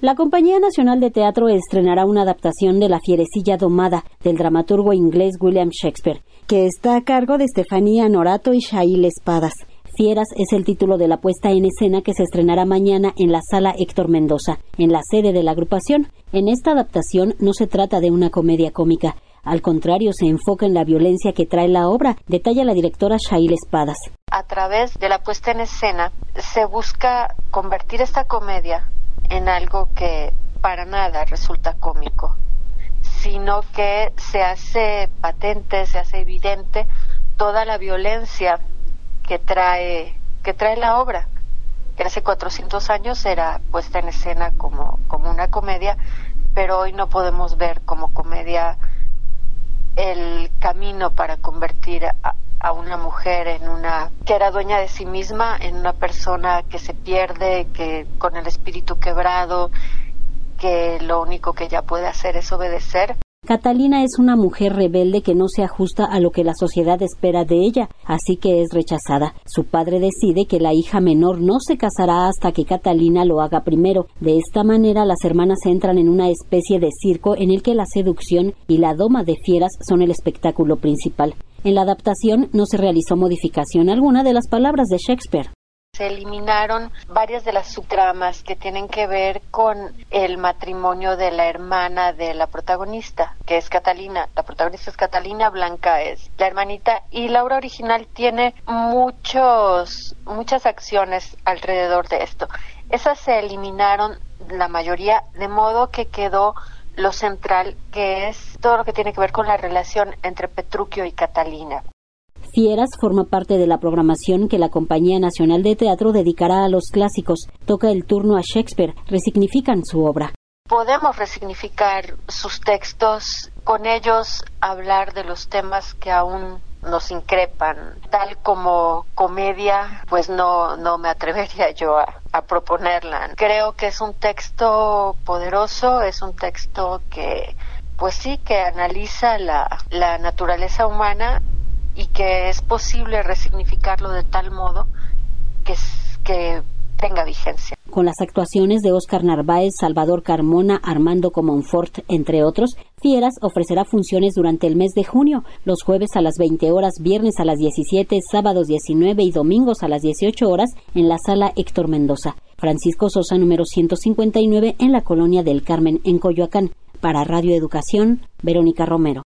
La Compañía Nacional de Teatro estrenará una adaptación de La Fierecilla Domada del dramaturgo inglés William Shakespeare, que está a cargo de Estefanía Norato y Shail Espadas. Fieras es el título de la puesta en escena que se estrenará mañana en la sala Héctor Mendoza, en la sede de la agrupación. En esta adaptación no se trata de una comedia cómica, al contrario, se enfoca en la violencia que trae la obra, detalla la directora Shail Espadas. A través de la puesta en escena se busca convertir esta comedia en algo que para nada resulta cómico, sino que se hace patente, se hace evidente toda la violencia que trae, que trae la obra, que hace 400 años era puesta en escena como, como una comedia, pero hoy no podemos ver como comedia el camino para convertir a, a una mujer en una que era dueña de sí misma, en una persona que se pierde, que con el espíritu quebrado, que lo único que ella puede hacer es obedecer. Catalina es una mujer rebelde que no se ajusta a lo que la sociedad espera de ella, así que es rechazada. Su padre decide que la hija menor no se casará hasta que Catalina lo haga primero. De esta manera las hermanas entran en una especie de circo en el que la seducción y la doma de fieras son el espectáculo principal. En la adaptación no se realizó modificación alguna de las palabras de Shakespeare. Se eliminaron varias de las subtramas que tienen que ver con el matrimonio de la hermana de la protagonista, que es Catalina. La protagonista es Catalina, Blanca es la hermanita y la obra original tiene muchos, muchas acciones alrededor de esto. Esas se eliminaron la mayoría, de modo que quedó lo central, que es todo lo que tiene que ver con la relación entre Petruchio y Catalina. Fieras forma parte de la programación que la Compañía Nacional de Teatro dedicará a los clásicos. Toca el turno a Shakespeare, resignifican su obra. Podemos resignificar sus textos, con ellos hablar de los temas que aún nos increpan. Tal como comedia, pues no, no me atrevería yo a, proponerla. Creo que es un texto poderoso, es un texto que, pues sí, que analiza la, la naturaleza humana y que es posible resignificarlo de tal modo que, que tenga vigencia. Con las actuaciones de Oscar Narváez, Salvador Carmona, Armando Comonfort, entre otros, Fieras ofrecerá funciones durante el mes de junio, los jueves a las 20 horas, viernes a las 17, sábados 19 y domingos a las 18 horas en la sala Héctor Mendoza. Francisco Sosa, número 159, en la colonia del Carmen, en Coyoacán. Para Radio Educación, Verónica Romero.